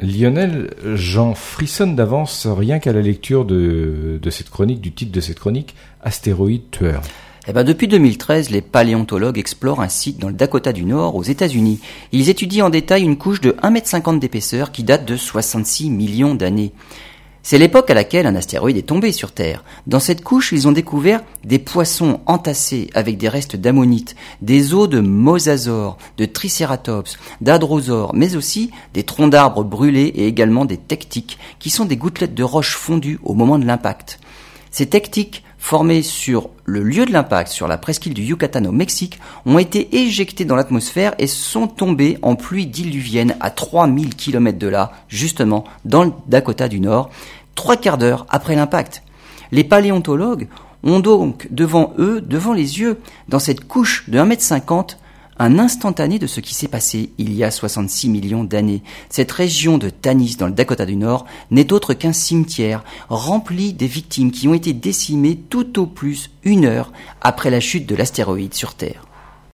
Lionel, j'en frissonne d'avance rien qu'à la lecture de, de cette chronique, du titre de cette chronique, Astéroïde tueur. Eh ben, depuis 2013, les paléontologues explorent un site dans le Dakota du Nord, aux États-Unis. Ils étudient en détail une couche de 1,50 m d'épaisseur qui date de 66 millions d'années. C'est l'époque à laquelle un astéroïde est tombé sur Terre. Dans cette couche, ils ont découvert des poissons entassés avec des restes d'ammonites, des os de mosasaures, de tricératops, d'adrosaures, mais aussi des troncs d'arbres brûlés et également des tectiques, qui sont des gouttelettes de roches fondues au moment de l'impact. Ces tectiques, formés sur le lieu de l'impact, sur la presqu'île du Yucatan au Mexique, ont été éjectés dans l'atmosphère et sont tombés en pluie diluvienne à 3000 km de là, justement, dans le Dakota du Nord, trois quarts d'heure après l'impact. Les paléontologues ont donc devant eux, devant les yeux, dans cette couche de 1m50, un instantané de ce qui s'est passé il y a 66 millions d'années. Cette région de Tanis dans le Dakota du Nord n'est autre qu'un cimetière rempli des victimes qui ont été décimées tout au plus une heure après la chute de l'astéroïde sur Terre.